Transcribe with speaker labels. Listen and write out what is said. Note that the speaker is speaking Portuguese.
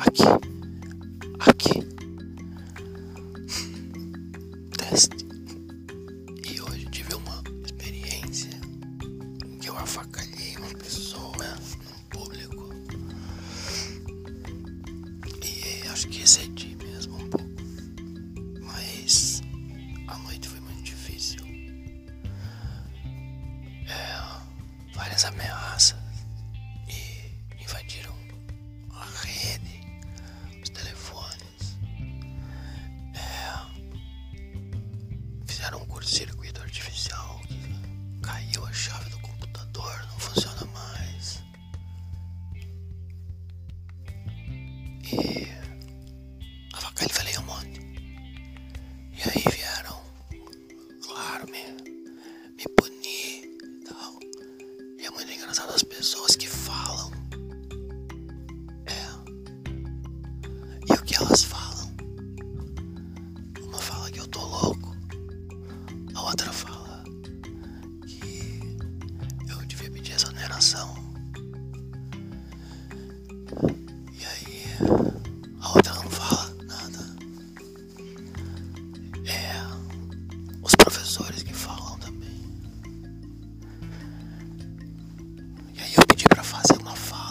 Speaker 1: Aqui. Aqui. Teste. E hoje tive uma experiência em que eu afacalhei uma pessoa no público. E acho que excedi mesmo um pouco. Mas a noite foi muito difícil. É, várias ameaças fizeram um curto-circuito artificial caiu a chave do computador, não funciona mais. E a vaca ele falei um monte. E aí vieram, claro, me, me punir e tal. E é muito engraçado as pessoas que falam. É. E o que elas outra fala que eu devia pedir exoneração. E aí a outra não fala nada. É os professores que falam também. E aí eu pedi pra fazer uma fala.